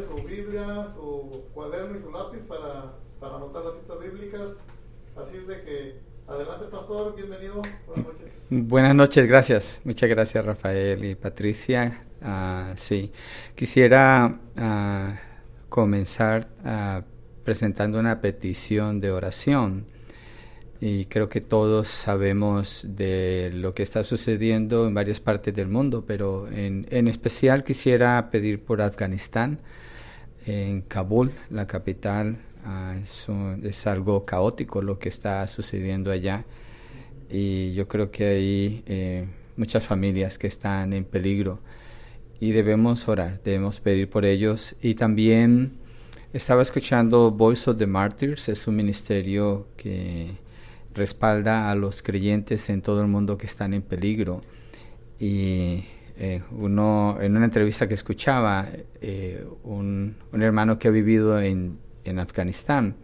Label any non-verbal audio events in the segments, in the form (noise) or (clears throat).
su Biblia, su cuaderno y su lápiz para, para anotar las citas bíblicas. Así es de que, adelante pastor, bienvenido, buenas noches. Buenas noches, gracias. Muchas gracias Rafael y Patricia. Uh, sí, quisiera uh, comenzar uh, presentando una petición de oración. Y creo que todos sabemos de lo que está sucediendo en varias partes del mundo, pero en, en especial quisiera pedir por Afganistán, en Kabul, la capital. es, es algo caótico lo que está sucediendo allá. Y yo creo que hay eh, muchas familias que están en peligro. Y debemos orar, debemos pedir por ellos. Y también estaba escuchando Voice of the Martyrs, es un ministerio que respalda a los creyentes en todo el mundo que están en peligro. Y eh, uno en una entrevista que escuchaba eh, un, un, hermano que ha vivido en, en Afganistán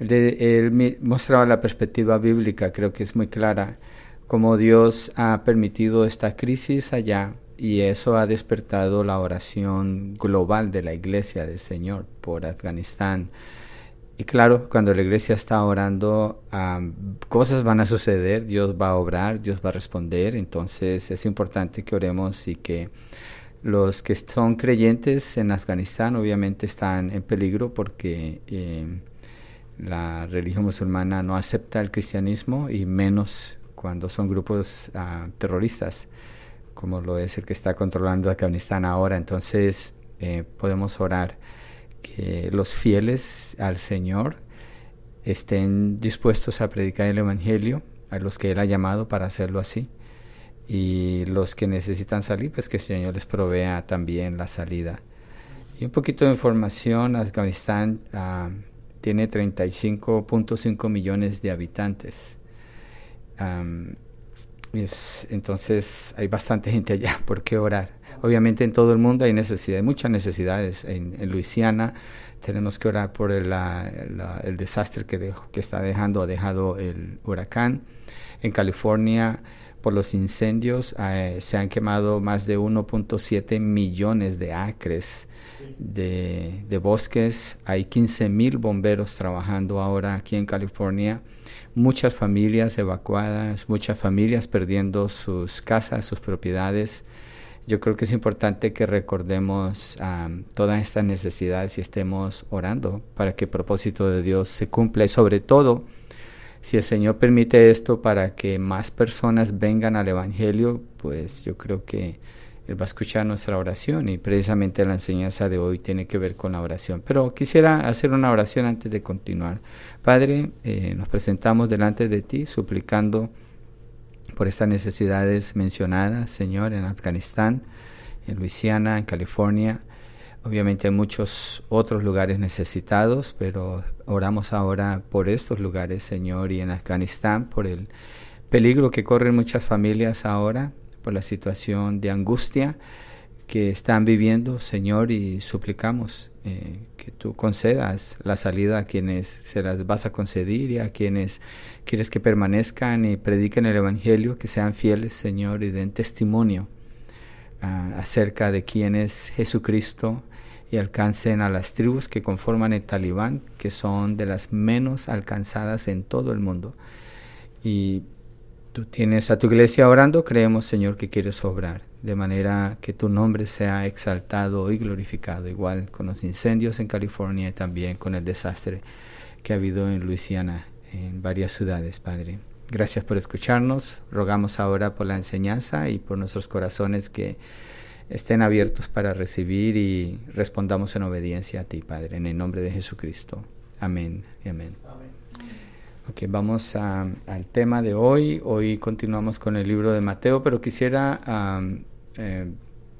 él mostraba la perspectiva bíblica, creo que es muy clara, cómo Dios ha permitido esta crisis allá y eso ha despertado la oración global de la iglesia del Señor por Afganistán. Y claro, cuando la iglesia está orando, cosas van a suceder, Dios va a obrar, Dios va a responder, entonces es importante que oremos y que los que son creyentes en Afganistán obviamente están en peligro porque eh, la religión musulmana no acepta el cristianismo y menos cuando son grupos uh, terroristas, como lo es el que está controlando Afganistán ahora. Entonces eh, podemos orar que los fieles al Señor estén dispuestos a predicar el Evangelio a los que Él ha llamado para hacerlo así. Y los que necesitan salir, pues que el Señor les provea también la salida. Y un poquito de información, Afganistán uh, tiene 35.5 millones de habitantes. es, entonces hay bastante gente allá (laughs) por qué orar. Obviamente en todo el mundo hay necesidades, muchas necesidades. En, en Luisiana tenemos que orar por el, la, el desastre que, que está dejando, ha dejado el huracán. En California por los incendios eh, se han quemado más de 1.7 millones de acres de, de bosques. Hay 15 mil bomberos trabajando ahora aquí en California. Muchas familias evacuadas, muchas familias perdiendo sus casas, sus propiedades. Yo creo que es importante que recordemos um, todas estas necesidades y estemos orando para que el propósito de Dios se cumpla y sobre todo si el Señor permite esto para que más personas vengan al Evangelio, pues yo creo que él va a escuchar nuestra oración y precisamente la enseñanza de hoy tiene que ver con la oración. Pero quisiera hacer una oración antes de continuar. Padre, eh, nos presentamos delante de ti suplicando por estas necesidades mencionadas, Señor, en Afganistán, en Luisiana, en California. Obviamente hay muchos otros lugares necesitados, pero oramos ahora por estos lugares, Señor, y en Afganistán, por el peligro que corren muchas familias ahora por la situación de angustia que están viviendo, Señor, y suplicamos eh, que tú concedas la salida a quienes se las vas a conceder y a quienes quieres que permanezcan y prediquen el Evangelio, que sean fieles, Señor, y den testimonio uh, acerca de quién es Jesucristo y alcancen a las tribus que conforman el talibán, que son de las menos alcanzadas en todo el mundo. Y Tú tienes a tu iglesia orando, creemos Señor que quieres obrar, de manera que tu nombre sea exaltado y glorificado, igual con los incendios en California y también con el desastre que ha habido en Luisiana, en varias ciudades, Padre. Gracias por escucharnos, rogamos ahora por la enseñanza y por nuestros corazones que estén abiertos para recibir y respondamos en obediencia a ti, Padre, en el nombre de Jesucristo. Amén y amén. Ok, vamos a, al tema de hoy. Hoy continuamos con el libro de Mateo, pero quisiera um, eh,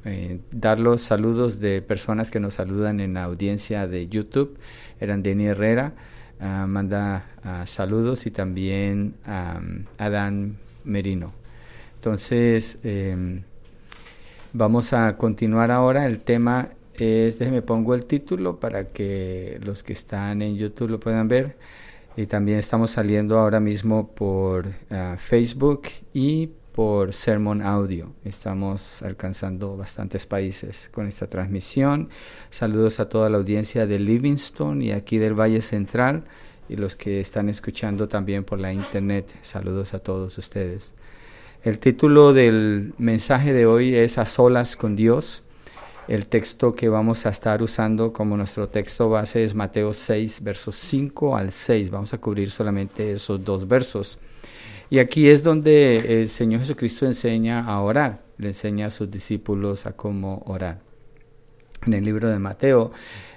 eh, dar los saludos de personas que nos saludan en la audiencia de YouTube. Eran Denny Herrera, uh, manda uh, saludos y también um, Adán Merino. Entonces, eh, vamos a continuar ahora. El tema es, déjeme pongo el título para que los que están en YouTube lo puedan ver y también estamos saliendo ahora mismo por uh, Facebook y por Sermon Audio. Estamos alcanzando bastantes países con esta transmisión. Saludos a toda la audiencia de Livingston y aquí del Valle Central y los que están escuchando también por la internet. Saludos a todos ustedes. El título del mensaje de hoy es A solas con Dios. El texto que vamos a estar usando como nuestro texto base es Mateo 6, versos 5 al 6. Vamos a cubrir solamente esos dos versos. Y aquí es donde el Señor Jesucristo enseña a orar, le enseña a sus discípulos a cómo orar. En el libro de Mateo,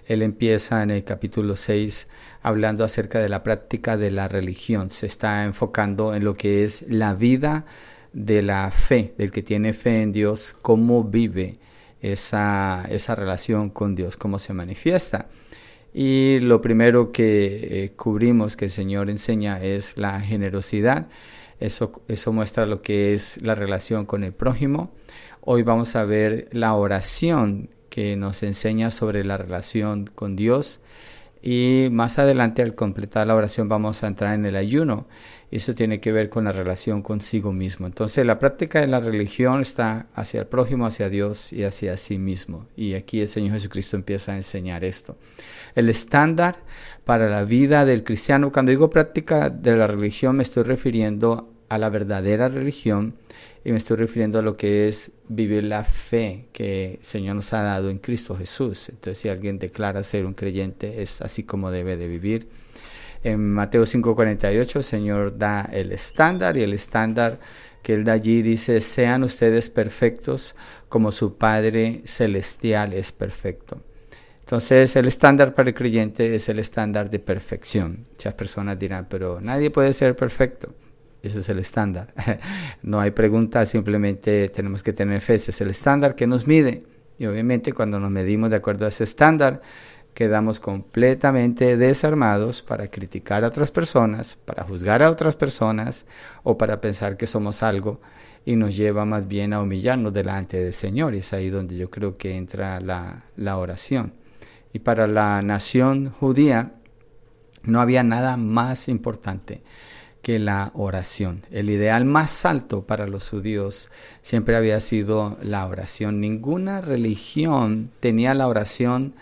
él empieza en el capítulo 6 hablando acerca de la práctica de la religión. Se está enfocando en lo que es la vida de la fe, del que tiene fe en Dios, cómo vive esa, esa relación con Dios, cómo se manifiesta. Y lo primero que eh, cubrimos que el Señor enseña es la generosidad eso, eso muestra lo que es la relación con el prójimo. Hoy vamos a ver la oración que nos enseña sobre la relación con Dios. Y más adelante al completar la oración vamos a entrar en el ayuno. Eso tiene que ver con la relación consigo mismo. Entonces la práctica de la religión está hacia el prójimo, hacia Dios y hacia sí mismo. Y aquí el Señor Jesucristo empieza a enseñar esto. El estándar para la vida del cristiano, cuando digo práctica de la religión me estoy refiriendo a la verdadera religión y me estoy refiriendo a lo que es vivir la fe que el Señor nos ha dado en Cristo Jesús. Entonces, si alguien declara ser un creyente, es así como debe de vivir. En Mateo 5:48 el Señor da el estándar y el estándar que Él da allí dice, sean ustedes perfectos como su Padre Celestial es perfecto. Entonces el estándar para el creyente es el estándar de perfección. Muchas personas dirán, pero nadie puede ser perfecto. Ese es el estándar. (laughs) no hay preguntas, simplemente tenemos que tener fe. Ese es el estándar que nos mide. Y obviamente cuando nos medimos de acuerdo a ese estándar, quedamos completamente desarmados para criticar a otras personas, para juzgar a otras personas o para pensar que somos algo y nos lleva más bien a humillarnos delante del Señor. Y es ahí donde yo creo que entra la, la oración. Y para la nación judía no había nada más importante que la oración. El ideal más alto para los judíos siempre había sido la oración. Ninguna religión tenía la oración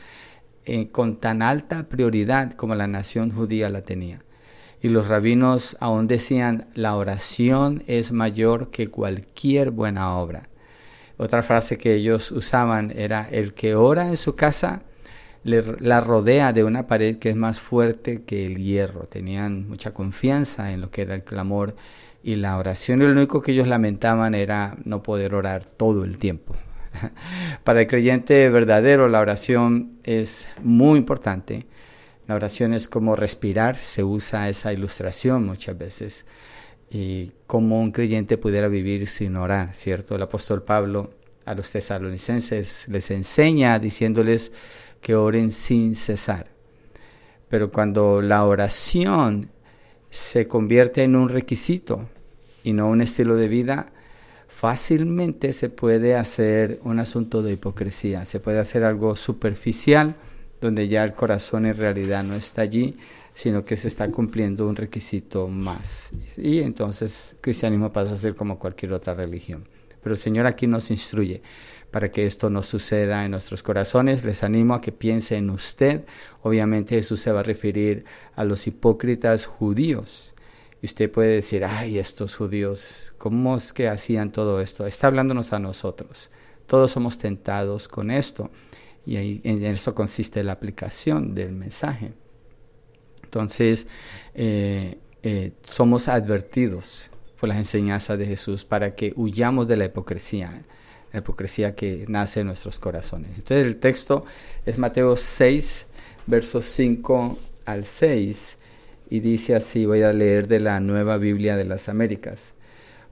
eh, con tan alta prioridad como la nación judía la tenía. Y los rabinos aún decían, la oración es mayor que cualquier buena obra. Otra frase que ellos usaban era, el que ora en su casa la rodea de una pared que es más fuerte que el hierro. Tenían mucha confianza en lo que era el clamor y la oración. Y lo único que ellos lamentaban era no poder orar todo el tiempo. (laughs) Para el creyente verdadero la oración es muy importante. La oración es como respirar, se usa esa ilustración muchas veces. Y como un creyente pudiera vivir sin orar, ¿cierto? El apóstol Pablo a los tesalonicenses les enseña diciéndoles, que oren sin cesar. Pero cuando la oración se convierte en un requisito y no un estilo de vida, fácilmente se puede hacer un asunto de hipocresía, se puede hacer algo superficial donde ya el corazón en realidad no está allí, sino que se está cumpliendo un requisito más. Y entonces cristianismo pasa a ser como cualquier otra religión. Pero el Señor aquí nos instruye para que esto no suceda en nuestros corazones. Les animo a que piense en usted. Obviamente Jesús se va a referir a los hipócritas judíos. Y usted puede decir, ay, estos judíos, ¿cómo es que hacían todo esto? Está hablándonos a nosotros. Todos somos tentados con esto. Y ahí, en eso consiste la aplicación del mensaje. Entonces, eh, eh, somos advertidos por las enseñanzas de Jesús para que huyamos de la hipocresía la hipocresía que nace en nuestros corazones. Entonces el texto es Mateo 6, versos 5 al 6, y dice así, voy a leer de la nueva Biblia de las Américas.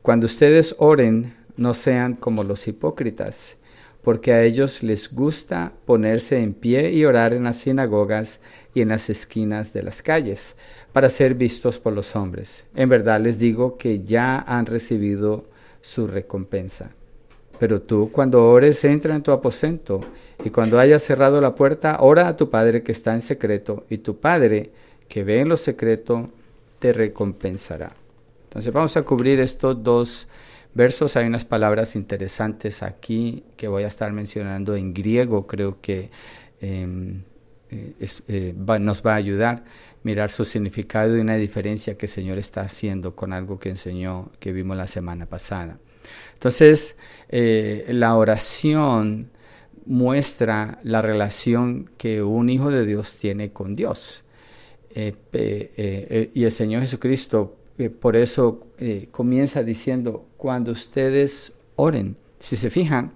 Cuando ustedes oren, no sean como los hipócritas, porque a ellos les gusta ponerse en pie y orar en las sinagogas y en las esquinas de las calles, para ser vistos por los hombres. En verdad les digo que ya han recibido su recompensa. Pero tú cuando ores entra en tu aposento y cuando hayas cerrado la puerta, ora a tu Padre que está en secreto y tu Padre que ve en lo secreto te recompensará. Entonces vamos a cubrir estos dos versos hay unas palabras interesantes aquí que voy a estar mencionando en griego, creo que em, eh, eh, nos va a ayudar mirar su significado y una diferencia que el Señor está haciendo con algo que enseñó, que vimos la semana pasada. Entonces, eh, la oración muestra la relación que un hijo de Dios tiene con Dios. y el Señor Jesucristo por eso comienza diciendo, cuando ustedes oren, si se fijan,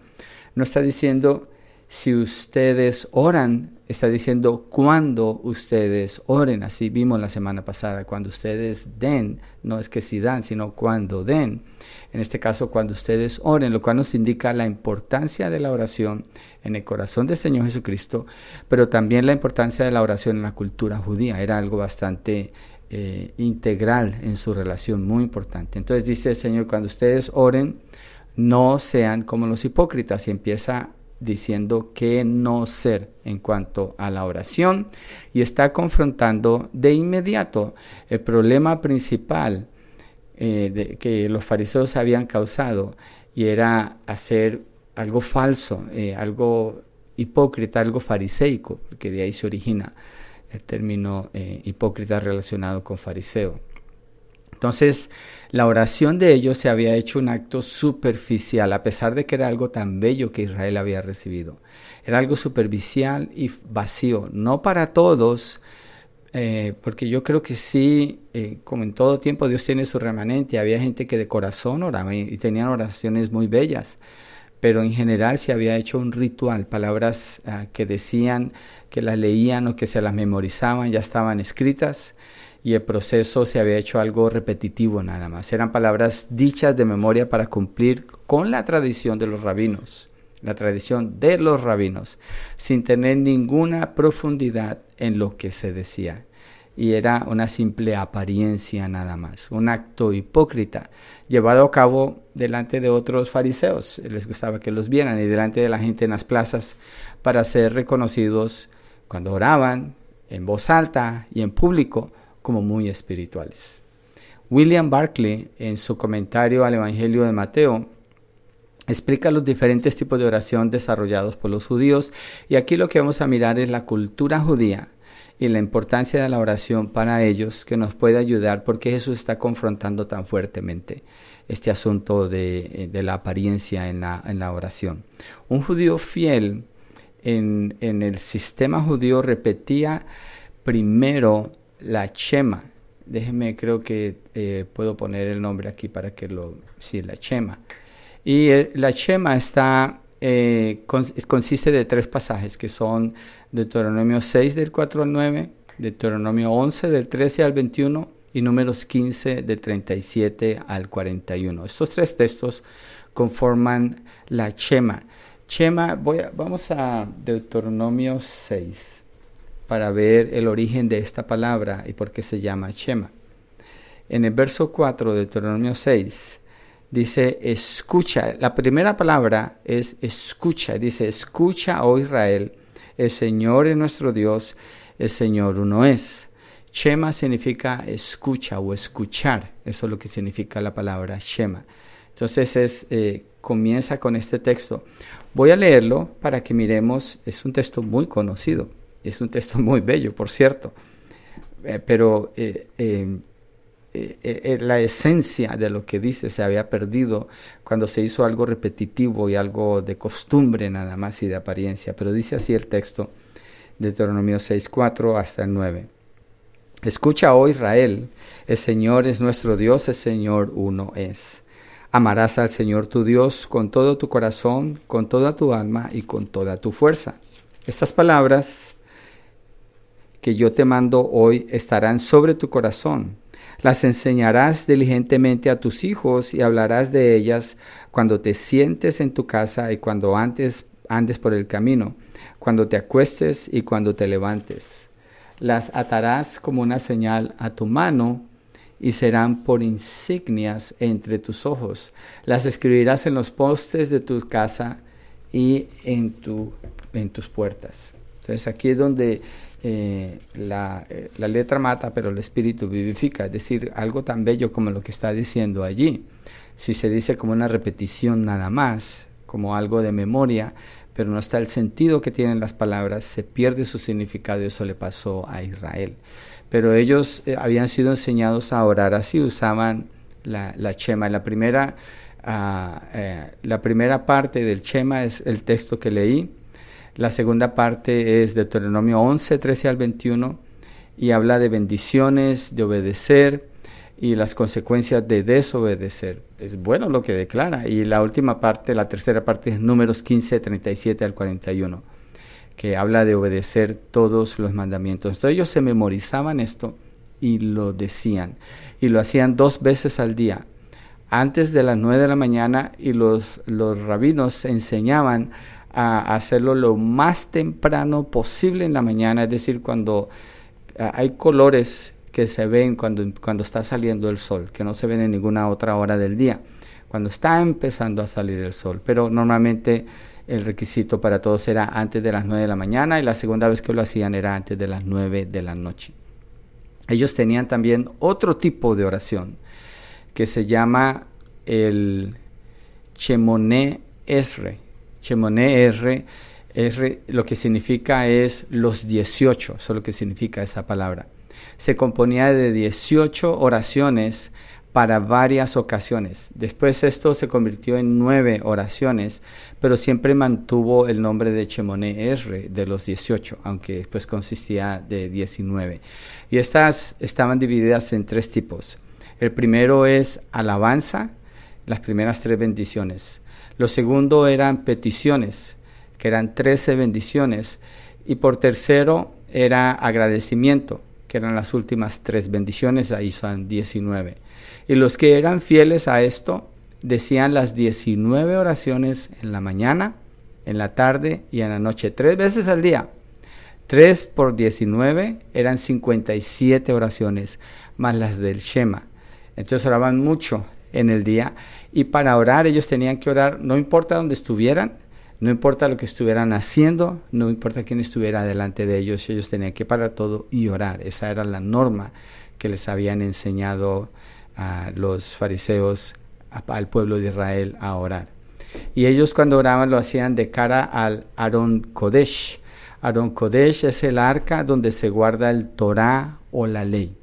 no está diciendo si ustedes oran, está diciendo cuando ustedes oren. Así vimos la semana pasada, cuando ustedes den, no es que si dan, sino cuando den. En este caso, cuando ustedes oren, lo cual nos indica la importancia de la oración en el corazón del Señor Jesucristo, pero también la importancia de la oración en la cultura judía. Era algo bastante eh, integral en su relación, muy importante. Entonces dice el Señor, cuando ustedes oren, no sean como los hipócritas y empieza diciendo que no ser en cuanto a la oración y está confrontando de inmediato el problema principal eh, que los fariseos habían causado y era hacer algo falso, eh, algo hipócrita, algo fariseico, que de ahí se origina el término eh, hipócrita relacionado con fariseo. Entonces, la oración de ellos se había hecho un acto superficial, a pesar de que era algo tan bello que Israel había recibido. Era algo superficial y vacío, no para todos, eh, porque yo creo que sí, eh, como en todo tiempo Dios tiene su remanente, había gente que de corazón oraba y, tenían oraciones muy bellas, pero en general se había hecho un ritual, palabras ah, que decían, que las leían o que se las memorizaban, ya estaban escritas y el proceso se había hecho algo repetitivo nada más. Eran palabras dichas de memoria para cumplir con la tradición de los rabinos, la tradición de los rabinos, sin tener ninguna profundidad en lo que se decía. Y era una simple apariencia nada más, un acto hipócrita, llevado a cabo delante de otros fariseos. Les gustaba que los vieran y delante de la gente en las plazas para ser reconocidos cuando oraban en voz alta y en público como muy espirituales. William Barclay, en su comentario al Evangelio de Mateo, explica los diferentes tipos de oración desarrollados por los judíos y aquí lo que vamos a mirar es la cultura judía y la importancia de la oración para ellos que nos puede ayudar porque Jesús está confrontando tan fuertemente este asunto de, la apariencia en la, oración. Un judío fiel en el sistema judío repetía primero la Chema. Déjeme, creo que eh, puedo poner el nombre aquí para que lo... Sí, la Chema. Y eh, la Chema está, eh, consiste de tres pasajes que son Deuteronomio 6 del 4 al 9, Deuteronomio 11 del 13 al 21 y números 15 del 37 al 41. Estos tres textos conforman la Chema. Chema, voy vamos a Deuteronomio 6 para ver el origen de esta palabra y por qué se llama Shema. En el verso 4 de Deuteronomio 6 dice escucha. La primera palabra es escucha. Dice escucha, oh Israel, el Señor es nuestro Dios, el Señor uno es. Shema significa escucha o escuchar. Eso es lo que significa la palabra Shema. Entonces es, eh, comienza con este texto. Voy a leerlo para que miremos, es un texto muy conocido. Es un texto muy bello, por cierto, eh, pero eh, eh, la esencia de lo que dice se había perdido cuando se hizo algo repetitivo y algo de costumbre nada más y de apariencia. Pero dice así el texto, de Deuteronomio 6.4 hasta el 9. Escucha, oh Israel, el Señor es nuestro Dios, el Señor uno es. Amarás al Señor tu Dios con todo tu corazón, con toda tu alma y con toda tu fuerza. Estas palabras que yo te mando hoy estarán sobre tu corazón. Las enseñarás diligentemente a tus hijos y hablarás de ellas cuando te sientes en tu casa y cuando antes andes por el camino, cuando te acuestes y cuando te levantes. Las atarás como una señal a tu mano y serán por insignias entre tus ojos. Las escribirás en los postes de tu casa y en, tu, en tus puertas. Entonces aquí es donde eh, la, eh, la, letra mata, pero el espíritu vivifica, es decir, algo tan bello como lo que está diciendo allí. si se dice como una repetición nada más, como algo de memoria, pero no está el sentido que tienen las palabras, se pierde su significado y eso le pasó a Israel. Pero ellos eh, habían sido enseñados a orar así, usaban la, la chema. La primera, ah, la primera parte del chema es el texto que leí, la segunda parte es Deuteronomio 11, 13 al 21 y habla de bendiciones, de obedecer, y las consecuencias de desobedecer. Es bueno lo que declara. Y la última parte, la tercera parte es números 15, 37 al 41, que habla de obedecer todos los mandamientos. Entonces ellos se memorizaban esto y lo decían. Y lo hacían dos veces al día, antes de las 9 de la mañana, y los, los rabinos enseñaban a hacerlo lo más temprano posible en la mañana, es decir, cuando ah, hay colores que se ven cuando, cuando está saliendo el sol, que no se ven en ninguna otra hora del día, cuando está empezando a salir el sol. Pero normalmente el requisito para todos era antes de las 9 de la mañana y la segunda vez que lo hacían era antes de las 9 de la noche. Ellos tenían también otro tipo de oración que se llama el Chemoné Esre. Chemoné Esre, Esre lo que significa es los 18, eso es lo que significa esa palabra se componía de 18 oraciones para varias ocasiones. Después esto se convirtió en nueve oraciones, pero siempre mantuvo el nombre de Chemoné Esre de los 18, aunque después consistía de 19. Y estas estaban divididas en tres tipos. El primero es alabanza, las primeras tres bendiciones. Lo segundo eran peticiones, que eran 13 bendiciones. Y por tercero era agradecimiento, que eran las últimas tres bendiciones, ahí son 19. Y los que eran fieles a esto decían las 19 oraciones en la mañana, en la tarde y en la noche, tres veces al día. 3 por 19 eran 57 oraciones, más las del Shema. Entonces oraban mucho en el día y para orar ellos tenían que orar, no importa dónde estuvieran, no importa lo que estuvieran haciendo, no importa quién estuviera delante de ellos, ellos tenían que parar todo y orar. Esa era la norma que les habían enseñado a los fariseos, al pueblo de Israel a orar. Y ellos cuando oraban lo hacían de cara al Aarón Kodesh. Aarón Kodesh es el arca donde se guarda el Torah o la ley.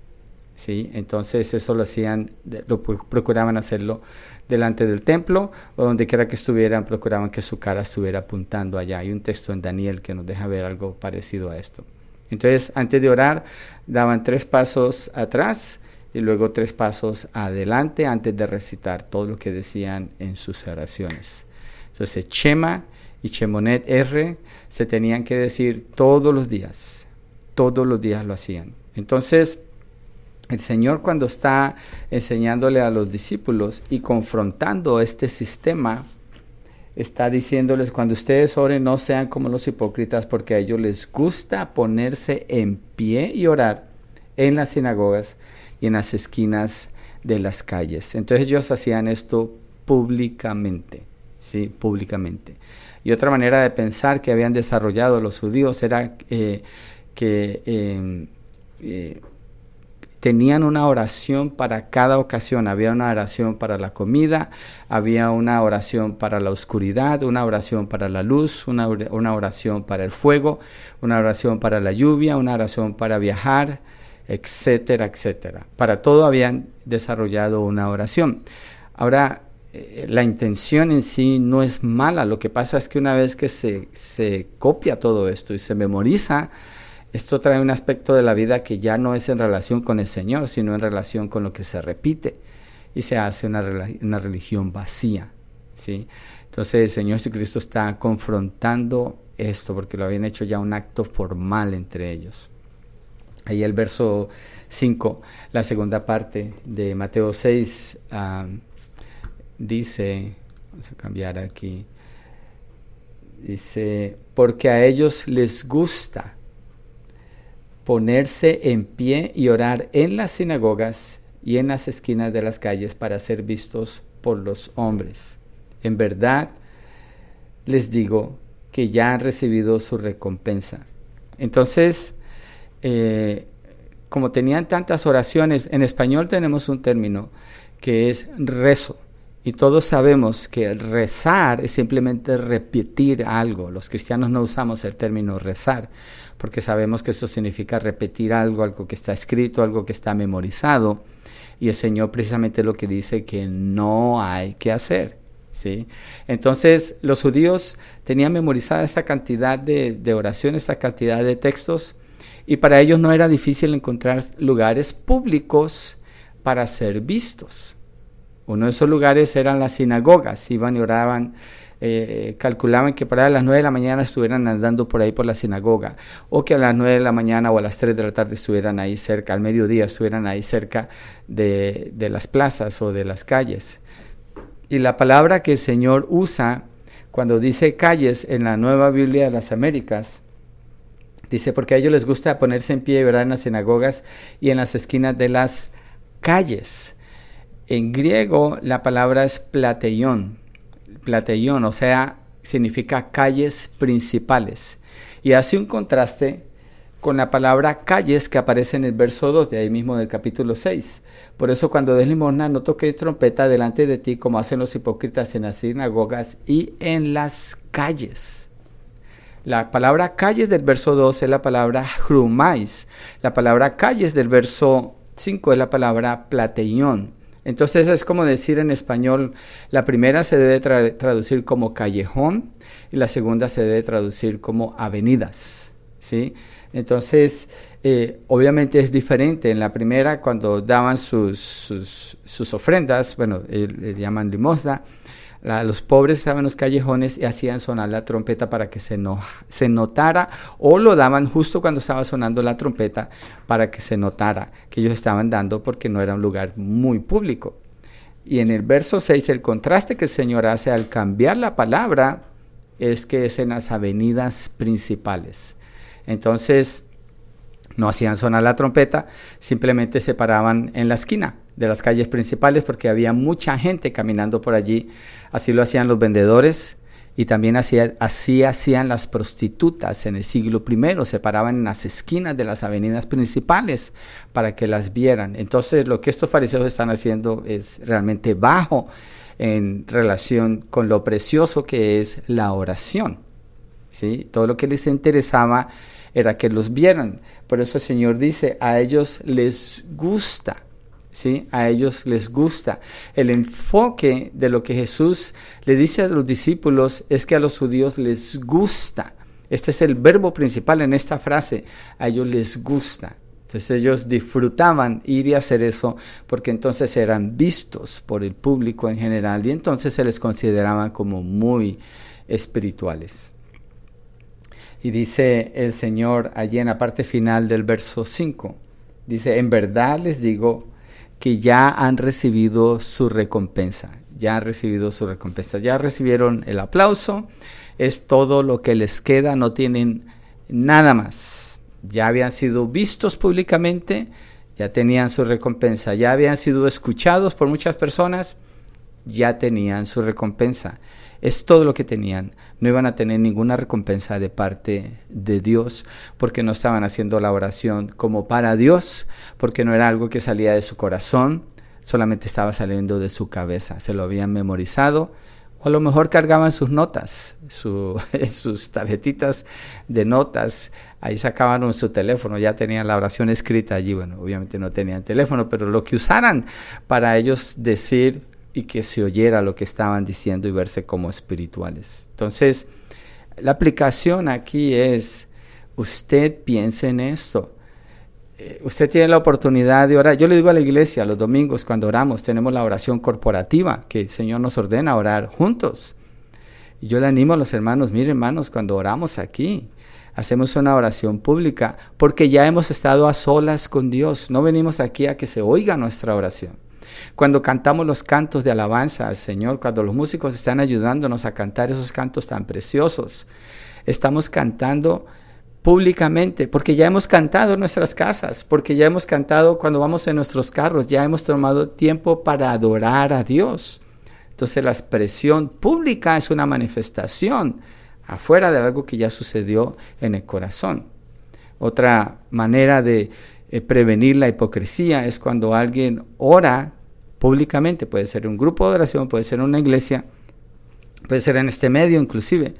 ¿sí? Entonces eso lo hacían, lo procuraban hacerlo delante del templo o donde quiera que estuvieran, procuraban que su cara estuviera apuntando allá. Hay un texto en Daniel que nos deja ver algo parecido a esto. Entonces, antes de orar, daban tres pasos atrás y luego tres pasos adelante antes de recitar todo lo que decían en sus oraciones. Entonces, Chema y Chemonet R se tenían que decir todos los días, todos los días lo hacían. Entonces, el Señor cuando está enseñándole a los discípulos y confrontando este sistema, está diciéndoles, cuando ustedes oren no sean como los hipócritas, porque a ellos les gusta ponerse en pie y orar en las sinagogas y en las esquinas de las calles. Entonces ellos hacían esto públicamente, ¿sí? Públicamente. Y otra manera de pensar que habían desarrollado los judíos era eh, que... Eh, eh, tenían una oración para cada ocasión. Había una oración para la comida, había una oración para la oscuridad, una oración para la luz, una, oración para el fuego, una oración para la lluvia, una oración para viajar, etcétera, etcétera. Para todo habían desarrollado una oración. Ahora, eh, la intención en sí no es mala, lo que pasa es que una vez que se, se copia todo esto y se memoriza, esto trae un aspecto de la vida que ya no es en relación con el Señor, sino en relación con lo que se repite y se hace una, una religión vacía. ¿sí? Entonces el Señor Jesucristo está confrontando esto porque lo habían hecho ya un acto formal entre ellos. Ahí el verso 5, la segunda parte de Mateo 6, dice, vamos a cambiar aquí, dice, porque a ellos les gusta ponerse en pie y orar en las sinagogas y en las esquinas de las calles para ser vistos por los hombres. En verdad, les digo que ya han recibido su recompensa. Entonces, eh, como tenían tantas oraciones, en español tenemos un término que es rezo. Y todos sabemos que rezar es simplemente repetir algo. Los cristianos no usamos el término rezar, porque sabemos que eso significa repetir algo, algo que está escrito, algo que está memorizado. Y el Señor precisamente lo que dice que no hay que hacer. ¿sí? Entonces los judíos tenían memorizada esta cantidad de, de oraciones, esta cantidad de textos, y para ellos no era difícil encontrar lugares públicos para ser vistos. Uno de esos lugares eran las sinagogas, iban y oraban, eh, calculaban que para las 9 de la mañana estuvieran andando por ahí por la sinagoga, o que a las 9 de la mañana o a las 3 de la tarde estuvieran ahí cerca, al mediodía estuvieran ahí cerca de, de las plazas o de las calles. Y la palabra que el Señor usa cuando dice calles en la nueva Biblia de las Américas, dice, porque a ellos les gusta ponerse en pie y en las sinagogas y en las esquinas de las calles. En griego la palabra es plateion, plateion, o sea, significa calles principales. Y hace un contraste con la palabra calles que aparece en el verso 2 de ahí mismo del capítulo 6. Por eso cuando des limosna no toques trompeta delante de ti como hacen los hipócritas en las sinagogas y en las calles. La palabra calles del verso 2 es la palabra hrumais. La palabra calles del verso 5 es la palabra plateion. Entonces es como decir en español, la primera se debe traducir como callejón y la segunda se debe traducir como avenidas. ¿sí? Entonces, eh, obviamente es diferente. En la primera, cuando daban sus, sus, ofrendas, bueno, eh, le llaman limosna, los pobres estaban en los callejones y hacían sonar la trompeta para que se, no, se notara, o lo daban justo cuando estaba sonando la trompeta para que se notara que ellos estaban dando porque no era un lugar muy público. Y en el verso 6, el contraste que el Señor hace al cambiar la palabra es que es en las avenidas principales. Entonces, no hacían sonar la trompeta, simplemente se paraban en la esquina de las calles principales porque había mucha gente caminando por allí. Así lo hacían los vendedores y también así, hacían las prostitutas en el siglo I. Se paraban en las esquinas de las avenidas principales para que las vieran. Entonces lo que estos fariseos están haciendo es realmente bajo en relación con lo precioso que es la oración. ¿sí? Todo lo que les interesaba era que los vieran. Por eso el Señor dice, a ellos les gusta ¿sí? A ellos les gusta. El enfoque de lo que Jesús le dice a los discípulos es que a los judíos les gusta. Este es el verbo principal en esta frase. A ellos les gusta. Entonces ellos disfrutaban ir y hacer eso porque entonces eran vistos por el público en general y entonces se les consideraban como muy espirituales. Y dice el Señor allí en la parte final del verso 5, dice, en verdad les digo que ya han recibido su recompensa, ya han recibido su recompensa, ya recibieron el aplauso, es todo lo que les queda, no tienen nada más. Ya habían sido vistos públicamente, ya tenían su recompensa, ya habían sido escuchados por muchas personas, ya tenían su recompensa. Es todo lo que tenían. No iban a tener ninguna recompensa de parte de Dios porque no estaban haciendo la oración como para Dios, porque no era algo que salía de su corazón, solamente estaba saliendo de su cabeza. Se lo habían memorizado o a lo mejor cargaban sus notas, (laughs) sus tarjetitas de notas. Ahí sacaban su teléfono, ya tenían la oración escrita allí. Bueno, obviamente no tenían teléfono, pero lo que usaran para ellos decir y que se oyera lo que estaban diciendo y verse como espirituales. Entonces, la aplicación aquí es, usted piense en esto. Eh, usted tiene la oportunidad de orar. Yo le digo a la iglesia los domingos cuando oramos, tenemos la oración corporativa, que el Señor nos ordena orar juntos. Y yo le animo a los hermanos, miren hermanos, cuando oramos aquí, hacemos una oración pública, porque ya hemos estado a solas con Dios. No venimos aquí a que se oiga nuestra oración. Cuando cantamos los cantos de alabanza al Señor, cuando los músicos están ayudándonos a cantar esos cantos tan preciosos, estamos cantando públicamente, porque ya hemos cantado en nuestras casas, porque ya hemos cantado cuando vamos en nuestros carros, ya hemos tomado tiempo para adorar a Dios. Entonces la expresión pública es una manifestación afuera de algo que ya sucedió en el corazón. Otra manera de eh, prevenir la hipocresía es cuando alguien ora públicamente, puede ser un grupo de oración, puede ser una iglesia, puede ser en este medio inclusive,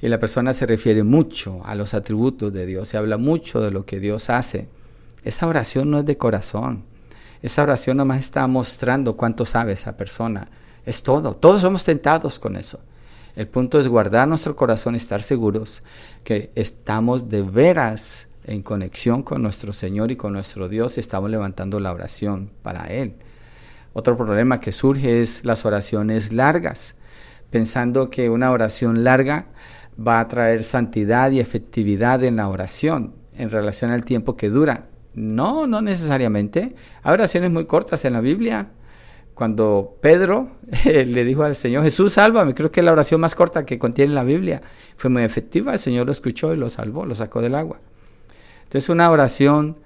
y la persona se refiere mucho a los atributos de Dios, se habla mucho de lo que Dios hace. Esa oración no es de corazón, esa oración nomás está mostrando cuánto sabe esa persona, es todo, todos somos tentados con eso. El punto es guardar nuestro corazón y estar seguros que estamos de veras en conexión con nuestro Señor y con nuestro Dios y estamos levantando la oración para Él. Otro problema que surge es las oraciones largas, pensando que una oración larga va a traer santidad y efectividad en la oración en relación al tiempo que dura. No, no necesariamente. Hay oraciones muy cortas en la Biblia cuando Pedro (laughs) le dijo al Señor, Jesús, sálvame, creo que es la oración más corta que contiene la Biblia. Fue muy efectiva, el Señor lo escuchó y lo salvó, lo sacó del agua. Entonces una oración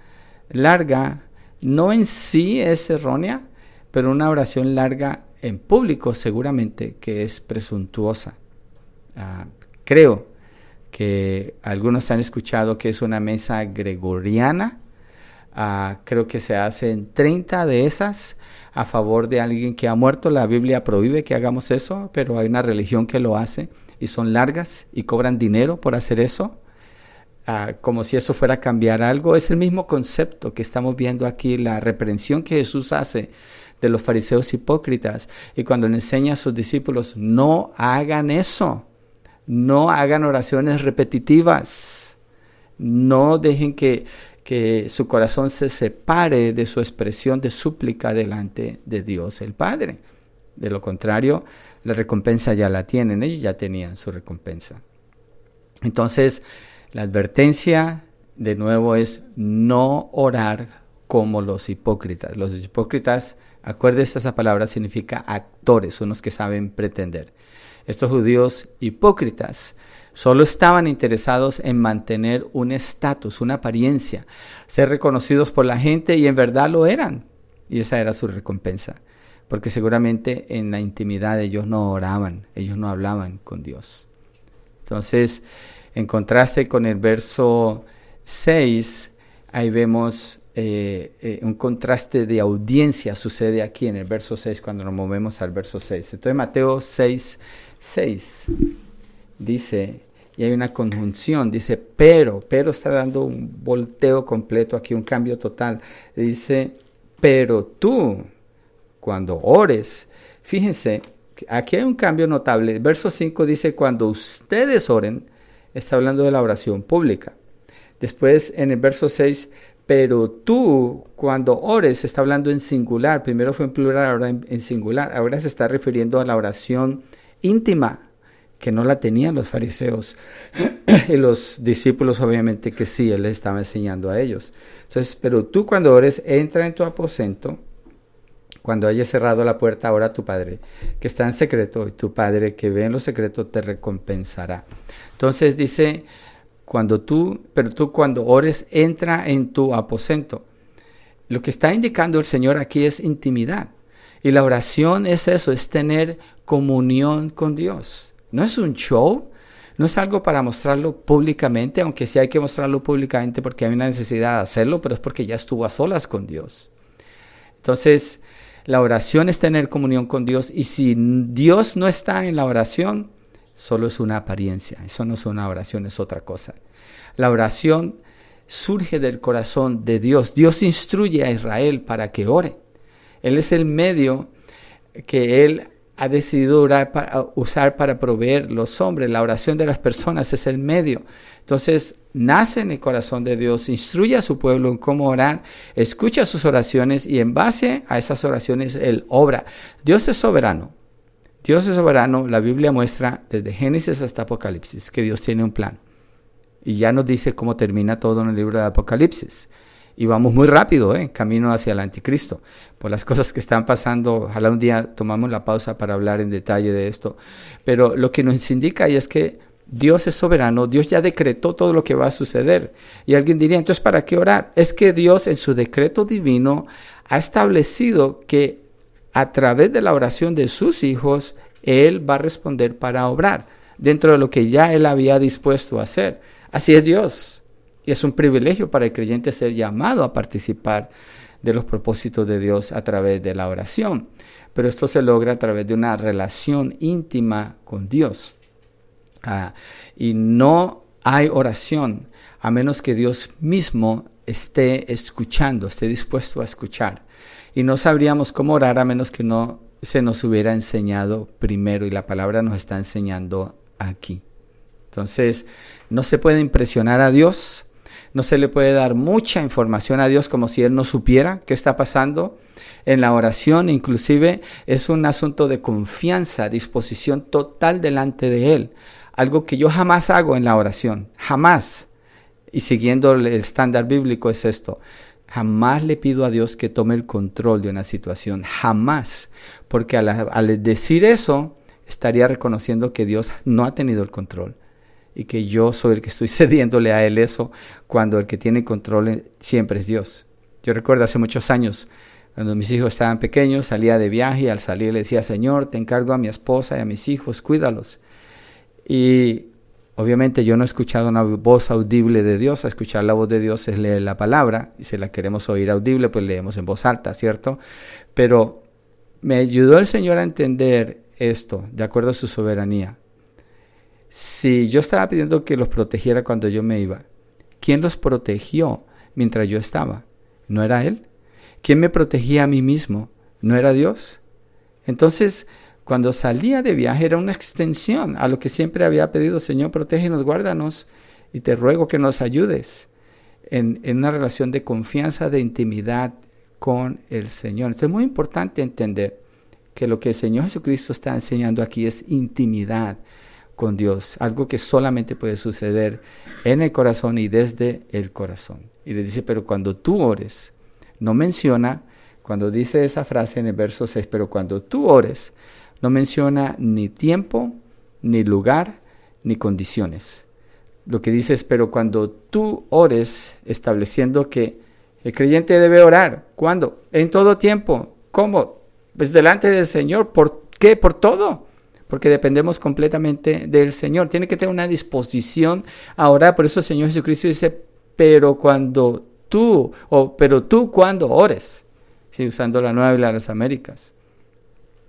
larga no en sí es errónea, pero una oración larga en público seguramente que es presuntuosa. Ah, creo que algunos han escuchado que es una mesa gregoriana. Ah, creo que se hacen 30 de esas a favor de alguien que ha muerto. La Biblia prohíbe que hagamos eso, pero hay una religión que lo hace y son largas y cobran dinero por hacer eso. Ah, como si eso fuera a cambiar algo. Es el mismo concepto que estamos viendo aquí, la reprensión que Jesús hace de los fariseos hipócritas y cuando le enseña a sus discípulos, no hagan eso, no hagan oraciones repetitivas, no dejen que que su corazón se separe de su expresión de súplica delante de Dios el Padre. De lo contrario, la recompensa ya la tienen, ellos ya tenían su recompensa. Entonces, la advertencia de nuevo es no orar como los hipócritas. Los hipócritas, acuérdense esa palabra, significa actores, unos que saben pretender. Estos judíos hipócritas Solo estaban interesados en mantener un estatus, una apariencia, ser reconocidos por la gente y en verdad lo eran. Y esa era su recompensa. Porque seguramente en la intimidad ellos no oraban, ellos no hablaban con Dios. Entonces, en contraste con el verso 6, ahí vemos eh, eh, un contraste de audiencia sucede aquí en el verso 6 cuando nos movemos al verso 6. Entonces Mateo 6, 6 dice, y hay una conjunción, dice pero, pero está dando un volteo completo aquí, un cambio total. Dice, pero tú, cuando ores, fíjense, aquí hay un cambio notable. verso 5 dice, cuando ustedes oren, está hablando de la oración pública. Después en el verso 6, pero tú cuando ores, está hablando en singular. Primero fue en plural, ahora en singular. Ahora se está refiriendo a la oración íntima que no la tenían los fariseos (clears throat) y los discípulos obviamente que sí, él les estaba enseñando a ellos. Entonces, pero tú cuando ores, entra en tu aposento, cuando hayas cerrado la puerta, ahora tu Padre, que está en secreto, y tu Padre que ve en lo secreto te recompensará. Entonces dice, cuando tú, pero tú cuando ores, entra en tu aposento. Lo que está indicando el Señor aquí es intimidad. Y la oración es eso, es tener comunión con Dios. No es un show, no es algo para mostrarlo públicamente, aunque sí hay que mostrarlo públicamente porque hay una necesidad de hacerlo, pero es porque ya estuvo a solas con Dios. Entonces, la oración es tener comunión con Dios y si Dios no está en la oración, solo es una apariencia, eso no es una oración, es otra cosa. La oración surge del corazón de Dios. Dios instruye a Israel para que ore. Él es el medio que Él ha decidido usar para proveer los hombres. La oración de las personas es el medio. Entonces, nace en el corazón de Dios, instruye a su pueblo en cómo orar, escucha sus oraciones y en base a esas oraciones Él obra. Dios es soberano. Dios es soberano. La Biblia muestra desde Génesis hasta Apocalipsis que Dios tiene un plan. Y ya nos dice cómo termina todo en el libro de Apocalipsis y vamos muy rápido, ¿eh? camino hacia el anticristo, por las (laughs) cosas que están pasando. Ojalá un día tomamos la pausa para hablar en detalle de esto. Pero lo que nos indica es que Dios es soberano, Dios ya decretó todo lo que va a suceder. Y alguien diría, entonces, ¿para qué orar? Es que Dios en su decreto divino ha establecido que a través de la oración de sus hijos, Él va a responder para obrar dentro de lo que ya Él había dispuesto a hacer. Así es Dios. Y es un privilegio para el creyente ser llamado a participar de los propósitos de Dios a través de la oración. Pero esto se logra a través de una relación íntima con Dios. Ah, y no hay oración a menos que Dios mismo esté escuchando, esté dispuesto a escuchar. Y no sabríamos cómo orar a menos que no se nos hubiera enseñado primero y la palabra nos está enseñando aquí. Entonces, no se puede impresionar a Dios, no se le puede dar mucha información a Dios como si Él no supiera qué está pasando. En la oración inclusive es un asunto de confianza, disposición total delante de Él. Algo que yo jamás hago en la oración, jamás. Y siguiendo el estándar bíblico es esto. Jamás le pido a Dios que tome el control de una situación, jamás. Porque al, decir eso, estaría reconociendo que Dios no ha tenido el control y que yo soy el que estoy (laughs) cediéndole a Él eso cuando el que tiene control siempre es Dios. Yo recuerdo hace muchos años, cuando mis hijos estaban pequeños, salía de viaje y al salir le decía, Señor, te encargo a mi esposa y a mis hijos, cuídalos. Y obviamente yo no he escuchado una voz audible de Dios, a escuchar la voz de Dios es leer la palabra, y si la queremos oír audible, pues leemos en voz alta, ¿cierto? Pero me ayudó el Señor a entender esto, de acuerdo a su soberanía si yo estaba pidiendo que los protegiera cuando yo me iba, ¿quién los protegió mientras yo estaba? ¿No era Él? ¿Quién me protegía a mí mismo? ¿No era Dios? Entonces, cuando salía de viaje era una extensión a lo que siempre había pedido, Señor, protégenos, guárdanos y te ruego que nos ayudes en, una relación de confianza, de intimidad con el Señor. Entonces es muy importante entender que lo que el Señor Jesucristo está enseñando aquí es intimidad con Dios, algo que solamente puede suceder en el corazón y desde el corazón. Y le dice, pero cuando tú ores, no menciona, cuando dice esa frase en el verso 6, pero cuando tú ores, no menciona ni tiempo, ni lugar, ni condiciones. Lo que dice es, pero cuando tú ores, estableciendo que el creyente debe orar, ¿cuándo? En todo tiempo. ¿Cómo? Pues delante del Señor. ¿Por qué? Por todo porque dependemos completamente del Señor. Tiene que tener una disposición a orar. Por eso el Señor Jesucristo dice, pero cuando tú, o pero tú cuando ores, ¿sí? usando la nueva de las Américas.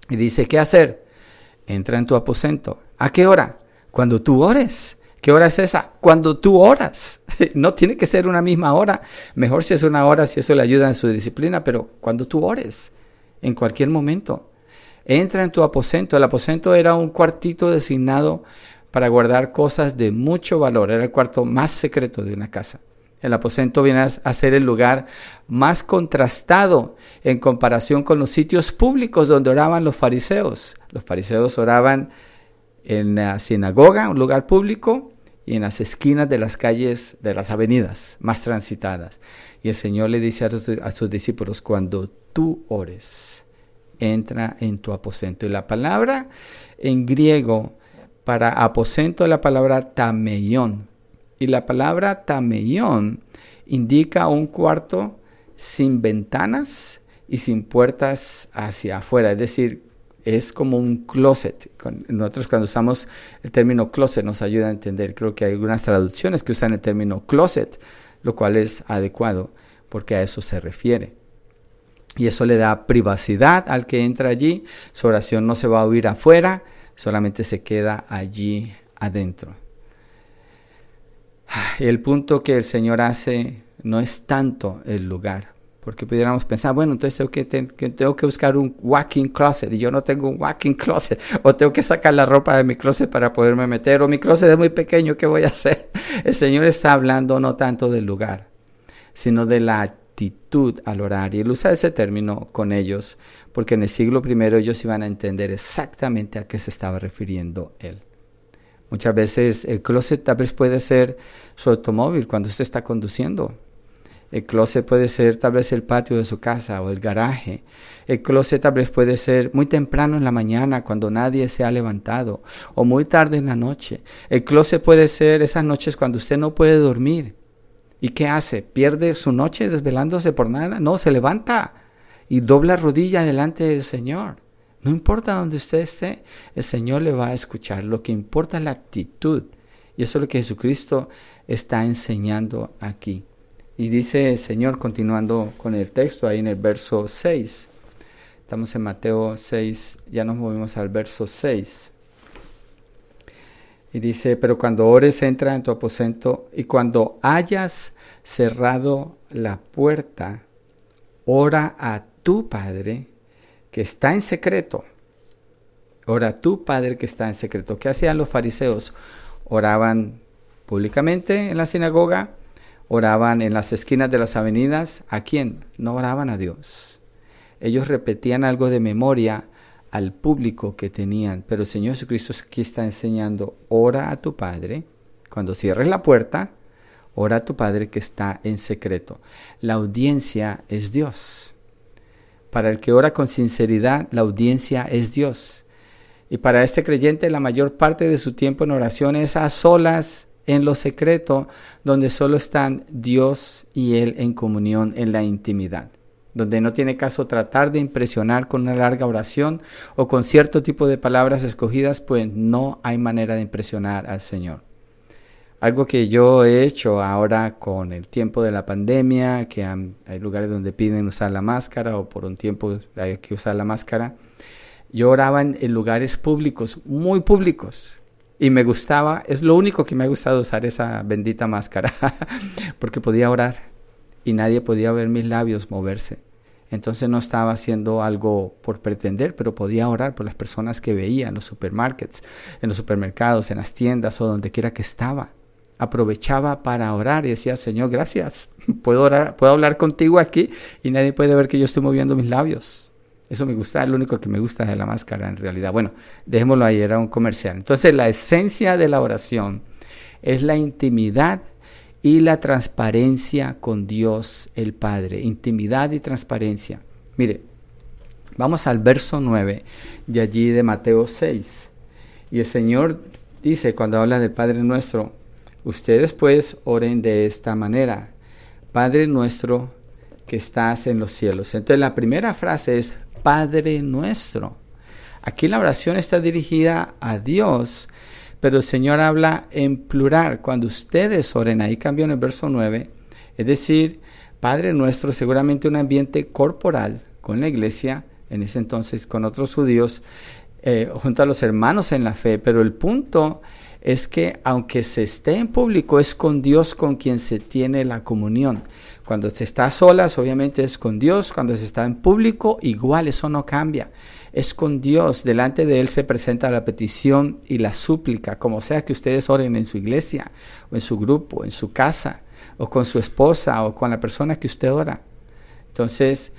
Y dice, ¿qué hacer? Entra en tu aposento. ¿A qué hora? Cuando tú ores. ¿Qué hora es esa? Cuando tú oras. (laughs) No tiene que ser una misma hora. Mejor si es una hora, si eso le ayuda en su disciplina, pero cuando tú ores, en cualquier momento entra en tu aposento. El aposento era un cuartito designado para guardar cosas de mucho valor. Era el cuarto más secreto de una casa. El aposento viene a ser el lugar más contrastado en comparación con los sitios públicos donde oraban los fariseos. Los fariseos oraban en la sinagoga, un lugar público, y en las esquinas de las calles, de las avenidas más transitadas. Y el Señor le dice a sus discípulos, cuando tú ores, entra en tu aposento. Y la palabra en griego para aposento la palabra tameión. Y la palabra tameión indica un cuarto sin ventanas y sin puertas hacia afuera. Es decir, es como un closet. Nosotros cuando usamos el término closet nos ayuda a entender. Creo que hay algunas traducciones que usan el término closet, lo cual es adecuado porque a eso se refiere y eso le da privacidad al que entra allí. Su oración no se va a oír afuera, solamente se queda allí adentro. El punto que el Señor hace no es tanto el lugar, porque pudiéramos pensar, bueno, entonces tengo que, tengo que buscar un walking closet y yo no tengo un walking closet, (laughs) o tengo que sacar la ropa de mi closet para poderme meter, o mi closet es muy pequeño, ¿qué voy a hacer? (laughs) El Señor está hablando no tanto del lugar, sino de la al orar. Y él usa ese término con ellos porque en el siglo I ellos iban a entender exactamente a qué se estaba refiriendo él. Muchas veces el closet tal vez puede ser su automóvil cuando usted está conduciendo. El closet puede ser tal vez el patio de su casa o el garaje. El closet tal vez puede ser muy temprano en la mañana cuando nadie se ha levantado o muy tarde en la noche. El closet puede ser esas noches cuando usted no puede dormir ¿Y qué hace? ¿Pierde su noche desvelándose por nada? No, se levanta y dobla rodilla delante del Señor. No importa donde usted esté, el Señor le va a escuchar. Lo que importa es la actitud. Y eso es lo que Jesucristo está enseñando aquí. Y dice el Señor, continuando con el texto, ahí en el verso 6. Estamos en Mateo 6, ya nos movimos al verso 6. Y dice, pero cuando ores, entra en tu aposento y cuando hayas cerrado la puerta, ora a tu Padre está en secreto. Ora tu Padre que está en secreto. ¿Qué hacían los fariseos? Oraban públicamente en la sinagoga, oraban en las esquinas de las avenidas. ¿A quién? No oraban a Dios. Ellos repetían algo de memoria al público que tenían. Pero el Señor Jesucristo aquí está enseñando, ora a tu Padre. Cuando cierres la puerta, ora a tu Padre que está en secreto. La audiencia es Dios. Para el que ora con sinceridad, la audiencia es Dios. Y para este creyente la mayor parte de su tiempo en oración es a solas en lo secreto, donde solo están Dios y Él en comunión en la intimidad donde no tiene caso tratar de impresionar con una larga oración o con cierto tipo de palabras escogidas, pues no hay manera de impresionar al Señor. Algo que yo he hecho ahora con el tiempo de la pandemia, que hay lugares donde piden usar la máscara o por un tiempo hay que usar la máscara, yo oraba en, lugares públicos, muy públicos, y me gustaba, es lo único que me ha gustado usar esa bendita máscara, (laughs) porque podía orar y nadie podía ver mis labios moverse. Entonces no estaba haciendo algo por pretender, pero podía orar por las personas que veía en los supermarkets, en los supermercados, en las tiendas o donde quiera que estaba. Aprovechaba para orar y decía, Señor, gracias. (laughs) Puedo orar, puedo hablar contigo aquí y nadie puede ver que yo estoy moviendo mis labios. Eso me gusta, lo único que me gusta de la máscara en realidad. Bueno, dejémoslo ahí, era un comercial. Entonces la esencia de la oración es la intimidad y la transparencia con Dios el Padre. Intimidad y transparencia. Mire, vamos al verso 9 de allí de Mateo 6. Y el Señor dice cuando habla del Padre nuestro, ustedes pues oren de esta manera. Padre nuestro que estás en los cielos. Entonces la primera frase es Padre nuestro. Aquí la oración está dirigida a Dios pero el Señor habla en plural. Cuando ustedes oren, ahí cambió en el verso 9, es decir, Padre nuestro, seguramente un ambiente corporal con la iglesia, en ese entonces con otros judíos, eh, junto a los hermanos en la fe, pero el punto es que aunque se esté en público, es con Dios con quien se tiene la comunión. Cuando se está a solas, obviamente es con Dios, cuando se está en público, igual eso no cambia es con Dios. Delante de Él se presenta la petición y la súplica, como sea que ustedes oren en su iglesia, o en su grupo, en su casa, o con su esposa, o con la persona que usted ora. Entonces,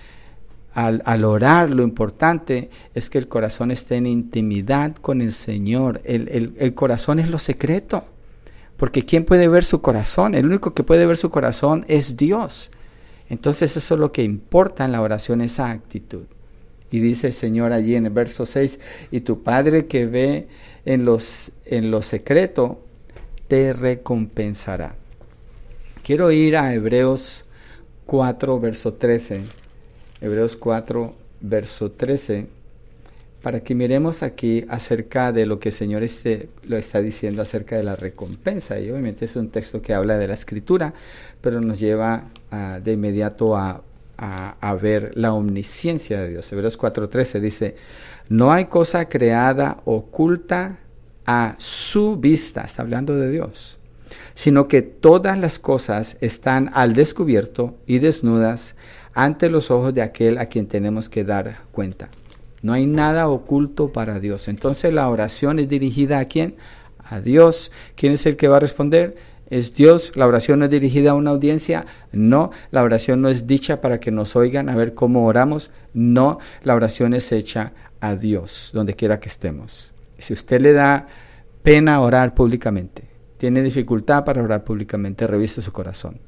al, orar, lo importante es que el corazón esté en intimidad con el Señor. El, corazón es lo secreto. Porque ¿quién puede ver su corazón? El único que puede ver su corazón es Dios. Entonces eso es lo que importa en la oración, esa actitud. Y dice el Señor allí en el verso 6, y tu Padre que ve en, los, en lo secreto, te recompensará. Quiero ir a Hebreos 4, verso 13. Hebreos 4, verso 13, para que miremos aquí acerca de lo que el Señor este, lo está diciendo acerca de la recompensa. Y obviamente es un texto que habla de la escritura, pero nos lleva ah, de inmediato a a, ver la omnisciencia de Dios. Hebreos 4:13 dice, no hay cosa creada oculta a su vista, está hablando de Dios, sino que todas las cosas están al descubierto y desnudas ante los ojos de aquel a quien tenemos que dar cuenta. No hay nada oculto para Dios. Entonces la oración es dirigida a quién? A Dios. ¿Quién es el que va a responder? ¿Es Dios? ¿La oración no es dirigida a una audiencia? No, la oración no es dicha para que nos oigan a ver cómo oramos. No, la oración es hecha a Dios, donde quiera que estemos. Si usted le da pena orar públicamente, tiene dificultad para orar públicamente, revise su corazón.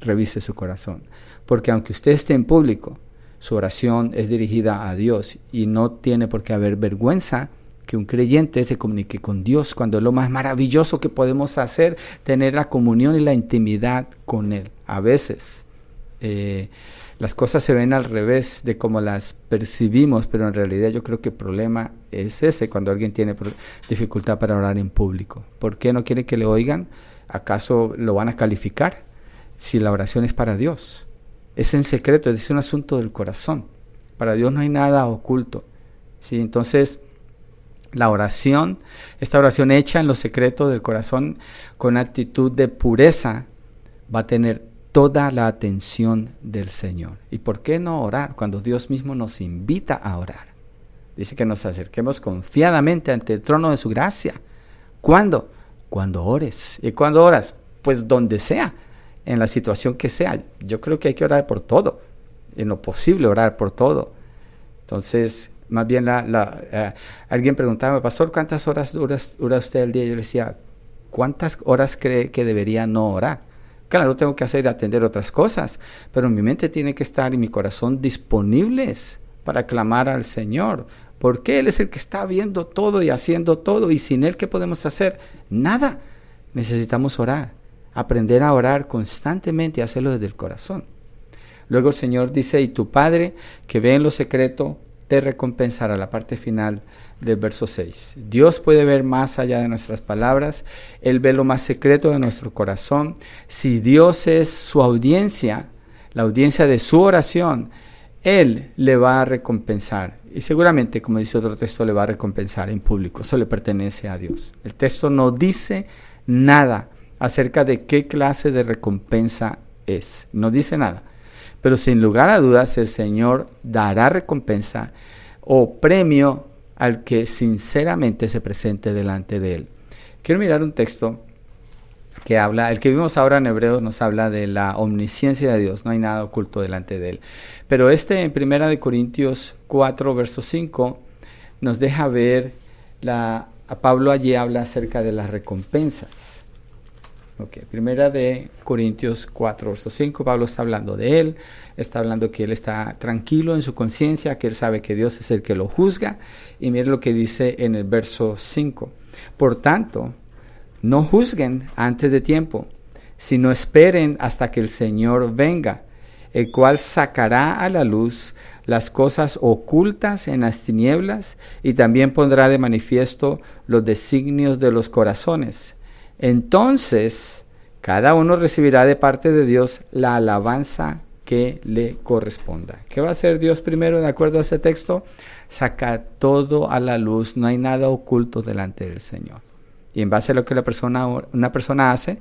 Revise su corazón. Porque aunque usted esté en público, su oración es dirigida a Dios y no tiene por qué haber vergüenza que un creyente se comunique con Dios cuando es lo más maravilloso que podemos hacer, tener la comunión y la intimidad con Él. A veces eh, las cosas se ven al revés de como las percibimos, pero en realidad yo creo que el problema es ese, cuando alguien tiene dificultad para orar en público. ¿Por qué no quiere que le oigan? ¿Acaso lo van a calificar? si la oración es para Dios. Es en secreto, es un asunto del corazón. Para Dios no hay nada oculto. ¿sí? Entonces, la oración, esta oración hecha en lo secreto del corazón con actitud de pureza, va a tener toda la atención del Señor. ¿Y por qué no orar cuando Dios mismo nos invita a orar? Dice que nos acerquemos confiadamente ante el trono de su gracia. ¿Cuándo? Cuando ores. ¿Y cuando oras? Pues donde sea, en la situación que sea. Yo creo que hay que orar por todo. En lo posible orar por todo. Entonces, más bien la, eh, alguien preguntaba, pastor, ¿cuántas horas dura, usted el día? Yo le decía, ¿cuántas horas cree que debería no orar? Claro, tengo que hacer atender otras cosas, pero mi mente tiene que estar y mi corazón disponibles para clamar al Señor, porque Él es el que está viendo todo y haciendo todo, y sin Él, ¿qué podemos hacer? Nada. Necesitamos orar, aprender a orar constantemente y hacerlo desde el corazón. Luego el Señor dice, y tu Padre que ve en lo secreto, te recompensará la parte final del verso 6. Dios puede ver más allá de nuestras palabras, Él ve lo más secreto de nuestro corazón. Si Dios es su audiencia, la audiencia de su oración, Él le va a recompensar. Y seguramente, como dice otro texto, le va a recompensar en público. Eso le pertenece a Dios. El texto no dice nada acerca de qué clase de recompensa es. No dice nada. Pero sin lugar a dudas, el Señor dará recompensa o premio al que sinceramente se presente delante de Él. Quiero mirar un texto que habla, el que vimos ahora en hebreo nos habla de la omnisciencia de Dios, no hay nada oculto delante de Él. Pero este en Primera de Corintios 4, verso 5, nos deja ver, la, a Pablo allí habla acerca de las recompensas. Okay. Primera de Corintios 4, verso 5, Pablo está hablando de él, está hablando que él está tranquilo en su conciencia, que él sabe que Dios es el que lo juzga. Y mire lo que dice en el verso 5. Por tanto, no juzguen antes de tiempo, sino esperen hasta que el Señor venga, el cual sacará a la luz las cosas ocultas en las tinieblas y también pondrá de manifiesto los designios de los corazones entonces cada uno recibirá de parte de Dios la alabanza que le corresponda. ¿Qué va a hacer Dios primero de acuerdo a ese texto? Saca todo a la luz, no hay nada oculto delante del Señor. Y en base a lo que la persona, una persona hace,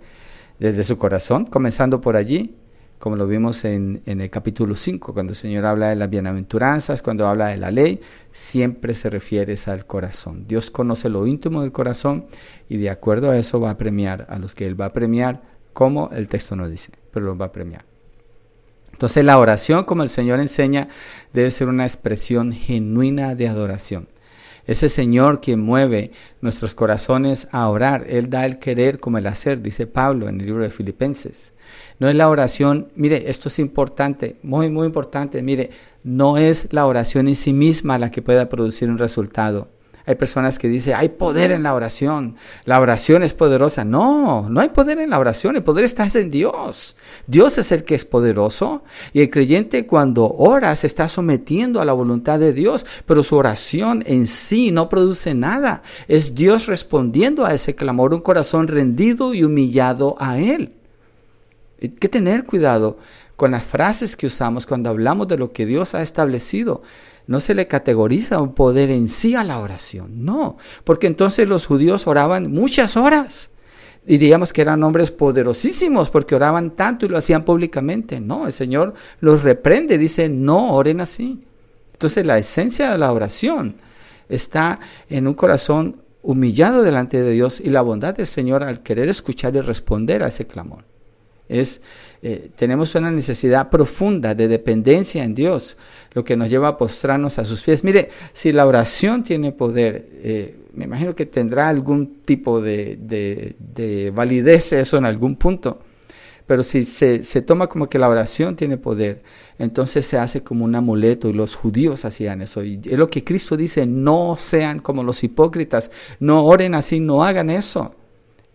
desde su corazón, comenzando por allí, como lo vimos en, el capítulo 5, cuando el Señor habla de las bienaventuranzas, cuando habla de la ley, siempre se refiere al corazón. Dios conoce lo íntimo del corazón y de acuerdo a eso va a premiar a los que Él va a premiar, como el texto nos dice, pero los va a premiar. Entonces la oración, como el Señor enseña, debe ser una expresión genuina de adoración. Ese Señor quien mueve nuestros corazones a orar, Él da el querer como el hacer, dice Pablo en el libro de Filipenses. No es la oración, mire, esto es importante, muy, muy importante, mire, no es la oración en sí misma la que pueda producir un resultado. Hay personas que dicen, hay poder en la oración, la oración es poderosa. No, no hay poder en la oración, el poder está en Dios. Dios es el que es poderoso y el creyente cuando ora se está sometiendo a la voluntad de Dios, pero su oración en sí no produce nada. Es Dios respondiendo a ese clamor, un corazón rendido y humillado a Él. Hay que tener cuidado con las frases que usamos cuando hablamos de lo que Dios ha establecido. No se le categoriza un poder en sí a la oración, no, porque entonces los judíos oraban muchas horas. Diríamos que eran hombres poderosísimos porque oraban tanto y lo hacían públicamente. No, el Señor los reprende, dice, no oren así. Entonces la esencia de la oración está en un corazón humillado delante de Dios y la bondad del Señor al querer escuchar y responder a ese clamor. Es, eh, tenemos una necesidad profunda de dependencia en Dios, lo que nos lleva a postrarnos a sus pies. Mire, si la oración tiene poder, eh, me imagino que tendrá algún tipo de, de, validez eso en algún punto. Pero si se, se, toma como que la oración tiene poder, entonces se hace como un amuleto y los judíos hacían eso. Y es lo que Cristo dice, no sean como los hipócritas, no oren así, no hagan eso.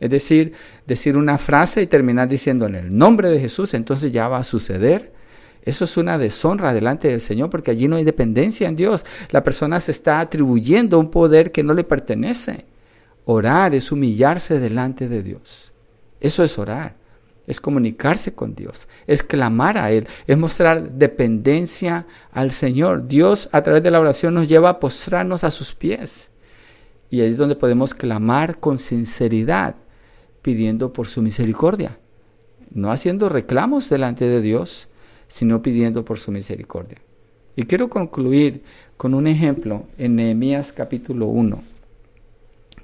Es decir, decir una frase y terminar diciendo en el nombre de Jesús, entonces ya va a suceder. Eso es una deshonra delante del Señor porque allí no hay dependencia en Dios. La persona se está atribuyendo un poder que no le pertenece. Orar es humillarse delante de Dios. Eso es orar. es comunicarse con Dios, es clamar a Él, es mostrar dependencia al Señor. Dios a través de la oración nos lleva a postrarnos a sus pies. Y ahí es donde podemos clamar con sinceridad, pidiendo por su misericordia. No haciendo reclamos delante de Dios, sino pidiendo por su misericordia. Y quiero concluir con un ejemplo en Nehemías capítulo 1.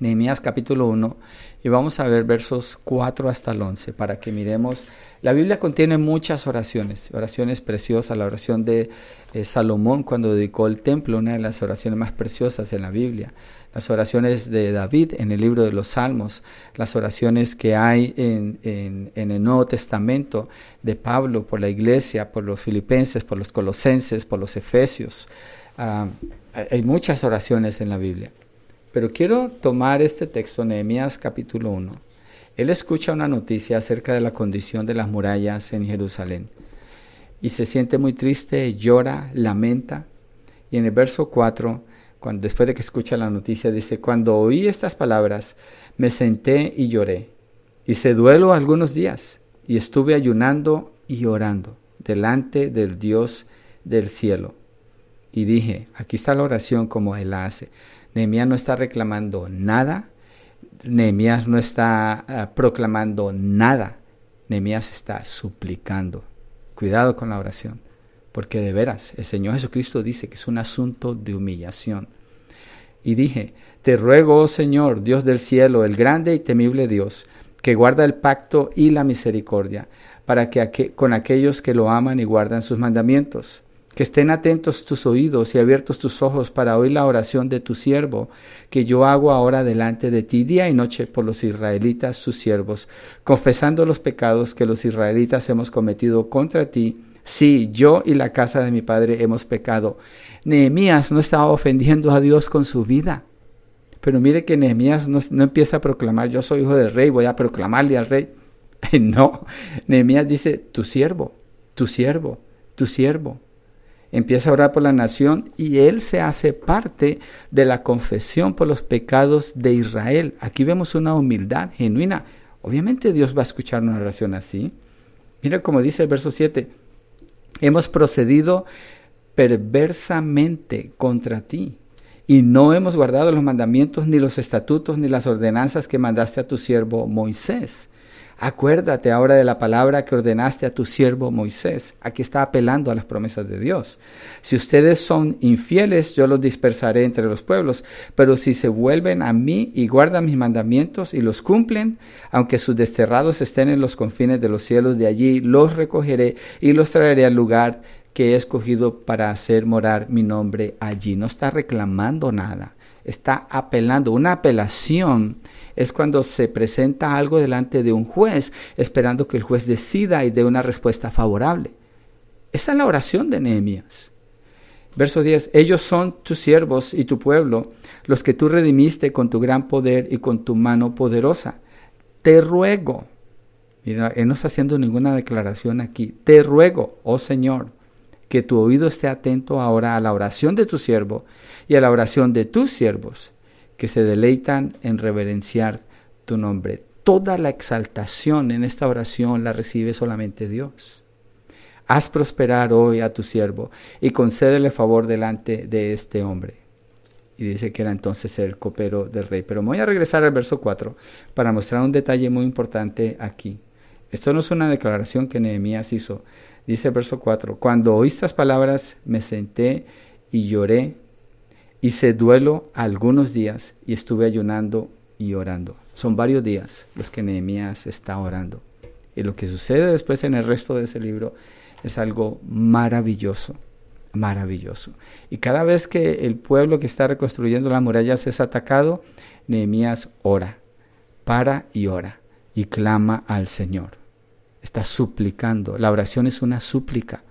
Nehemías capítulo 1 y vamos a ver versos 4 hasta el 11 para que miremos. La Biblia contiene muchas oraciones, oraciones preciosas, la oración de eh, Salomón cuando dedicó el templo, una de las oraciones más preciosas en la Biblia, las oraciones de David en el libro de los Salmos, las oraciones que hay en, el Nuevo Testamento de Pablo por la iglesia, por los filipenses, por los colosenses, por los efesios. Ah, hay muchas oraciones en la Biblia. Pero quiero tomar este texto, Nehemías capítulo 1. Él escucha una noticia acerca de la condición de las murallas en Jerusalén y se siente muy triste, llora, lamenta. Y en el verso 4, cuando, después de que escucha la noticia, dice, cuando oí estas palabras, me senté y lloré. Hice duelo algunos días y estuve ayunando y orando delante del Dios del cielo. Y dije, aquí está la oración como él hace. Nehemías no está reclamando nada, Nehemías no está ah, proclamando nada, Nehemías está suplicando. Cuidado con la oración, porque de veras el Señor Jesucristo dice que es un asunto de humillación. Y dije, te ruego, oh Señor, Dios del cielo, el grande y temible Dios, que guarda el pacto y la misericordia, para que con aquellos que lo aman y guardan sus mandamientos que estén atentos tus oídos y abiertos tus ojos para oír la oración de tu siervo, que yo hago ahora delante de ti día y noche por los israelitas, sus siervos, confesando los pecados que los israelitas hemos cometido contra ti. Sí, yo y la casa de mi padre hemos pecado. Nehemías no estaba ofendiendo a Dios con su vida. Pero mire que Nehemías no, no empieza a proclamar, yo soy hijo del rey, voy a proclamarle al rey. (laughs) No, Nehemías dice, tu siervo, tu siervo, tu siervo empieza a orar por la nación y él se hace parte de la confesión por los pecados de Israel. Aquí vemos una humildad genuina. Obviamente Dios va a escuchar una oración así. Mira como dice el verso 7, hemos procedido perversamente contra ti y no hemos guardado los mandamientos, ni los estatutos, ni las ordenanzas que mandaste a tu siervo Moisés. Acuérdate ahora de la palabra que ordenaste a tu siervo Moisés. Aquí está apelando a las promesas de Dios. Si ustedes son infieles, yo los dispersaré entre los pueblos. Pero si se vuelven a mí y guardan mis mandamientos y los cumplen, aunque sus desterrados estén en los confines de los cielos, de allí los recogeré y los traeré al lugar que he escogido para hacer morar mi nombre allí. No está reclamando nada, está apelando. Una apelación es cuando se presenta algo delante de un juez, esperando que el juez decida y dé una respuesta favorable. Esa es la oración de Nehemías. Verso 10, ellos son tus siervos y tu pueblo, los que tú redimiste con tu gran poder y con tu mano poderosa. Te ruego, mira, él no está haciendo ninguna declaración aquí, te ruego, oh Señor, que tu oído esté atento ahora a la oración de tu siervo y a la oración de tus siervos que se deleitan en reverenciar tu nombre. Toda la exaltación en esta oración la recibe solamente Dios. Haz prosperar hoy a tu siervo y concédele favor delante de este hombre. Y dice que era entonces el copero del rey. Pero voy a regresar al verso 4 para mostrar un detalle muy importante aquí. Esto no es una declaración que Nehemías hizo. Dice el verso 4, cuando oí estas palabras me senté y lloré Hice duelo algunos días y estuve ayunando y orando. Son varios días los que Nehemías está orando. Y lo que sucede después en el resto de ese libro es algo maravilloso, maravilloso. Y cada vez que el pueblo que está reconstruyendo las murallas es atacado, Nehemías ora, para y ora, y clama al Señor. Está suplicando. La oración es una súplica,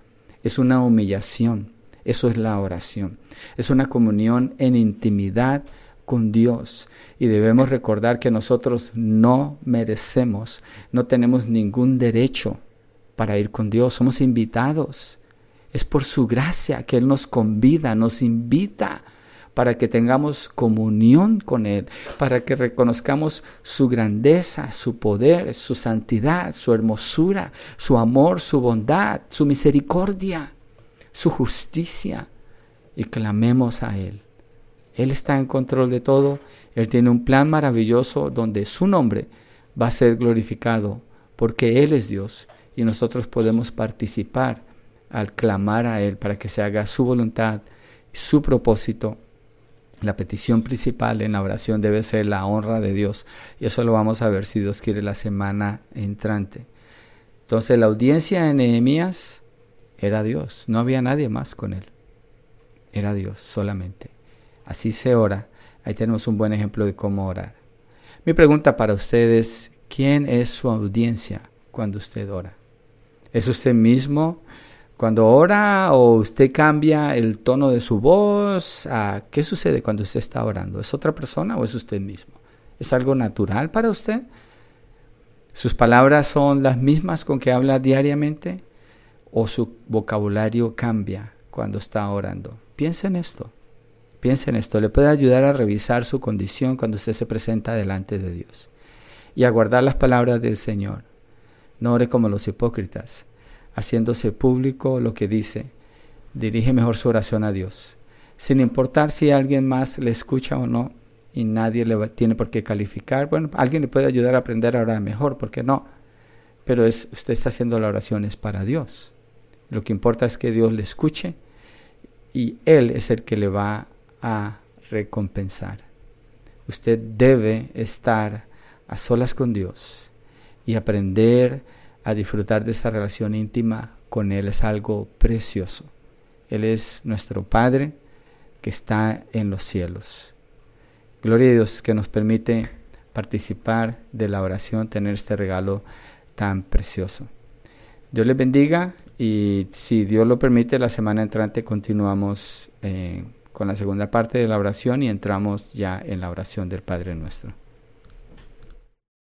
es una humillación. Eso es la oración. Es una comunión en intimidad con Dios. Y debemos recordar que nosotros no merecemos, no tenemos ningún derecho para ir con Dios. Somos invitados. Es por su gracia que Él nos convida, nos invita, para que tengamos comunión con Él, para que reconozcamos su grandeza, su poder, su santidad, su hermosura, su amor, su bondad, su misericordia, su justicia, y clamemos a Él. Él está en control de todo, Él tiene un plan maravilloso donde su nombre va a ser glorificado, porque Él es Dios y nosotros podemos participar al clamar a Él para que se haga su voluntad, su propósito. La petición principal en la oración debe ser la honra de Dios. Y eso lo vamos a ver si Dios quiere la semana entrante. Entonces la audiencia de Nehemías era Dios, no había nadie más con él. Era Dios solamente. Así se ora. Ahí tenemos un buen ejemplo de cómo orar. Mi pregunta para ustedes, ¿quién es su audiencia cuando usted ora? ¿Es usted mismo cuando ora o usted cambia el tono de su voz? ¿Qué sucede cuando usted está orando? ¿Es otra persona o es usted mismo? ¿Es algo natural para usted? ¿Sus palabras son las mismas con que habla diariamente? ¿O su vocabulario cambia cuando está orando? Piense en esto. Piense en esto. Le puede ayudar a revisar su condición cuando usted se presenta delante de Dios. Y a guardar las palabras del Señor. No ore como los hipócritas, haciéndose público lo que dice. Dirige mejor su oración a Dios, sin importar si alguien más le escucha o no, y nadie le tiene por qué calificar. Bueno, alguien le puede ayudar a aprender a orar mejor, ¿por qué no? Pero es, usted está haciendo la oración es para Dios. Lo que importa es que Dios le escuche y Él es el que le va a recompensar. Usted debe estar a solas con Dios y aprender a disfrutar de esta relación íntima con Él es algo precioso. Él es nuestro Padre que está en los cielos. Gloria a Dios que nos permite participar de la oración, tener este regalo tan precioso. Dios les bendiga y si Dios lo permite, la semana entrante continuamos eh, con la segunda parte de la oración y entramos ya en la oración del Padre nuestro.